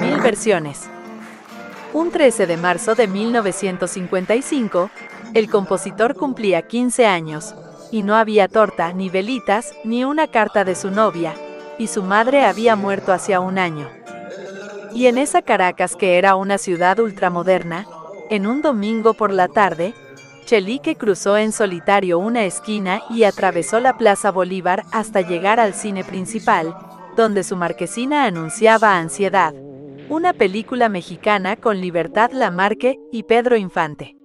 mil versiones. Un 13 de marzo de 1955, el compositor cumplía 15 años, y no había torta, ni velitas, ni una carta de su novia, y su madre había muerto hacía un año. Y en esa Caracas que era una ciudad ultramoderna, en un domingo por la tarde, Chelique cruzó en solitario una esquina y atravesó la Plaza Bolívar hasta llegar al cine principal, donde su marquesina anunciaba Ansiedad, una película mexicana con Libertad Lamarque y Pedro Infante.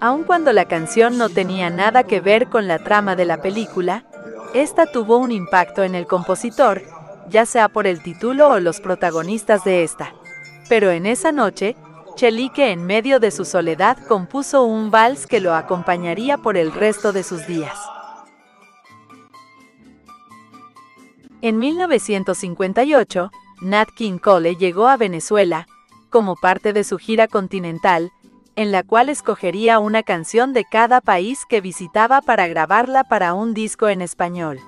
Aun cuando la canción no tenía nada que ver con la trama de la película, esta tuvo un impacto en el compositor, ya sea por el título o los protagonistas de esta. Pero en esa noche, Chelique en medio de su soledad compuso un vals que lo acompañaría por el resto de sus días. En 1958, Nat King Cole llegó a Venezuela, como parte de su gira continental, en la cual escogería una canción de cada país que visitaba para grabarla para un disco en español.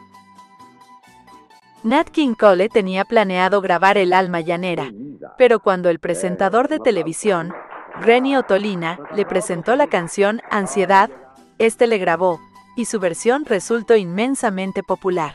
Nat King Cole tenía planeado grabar El alma llanera, pero cuando el presentador de televisión, Renny Otolina, le presentó la canción Ansiedad, este le grabó, y su versión resultó inmensamente popular.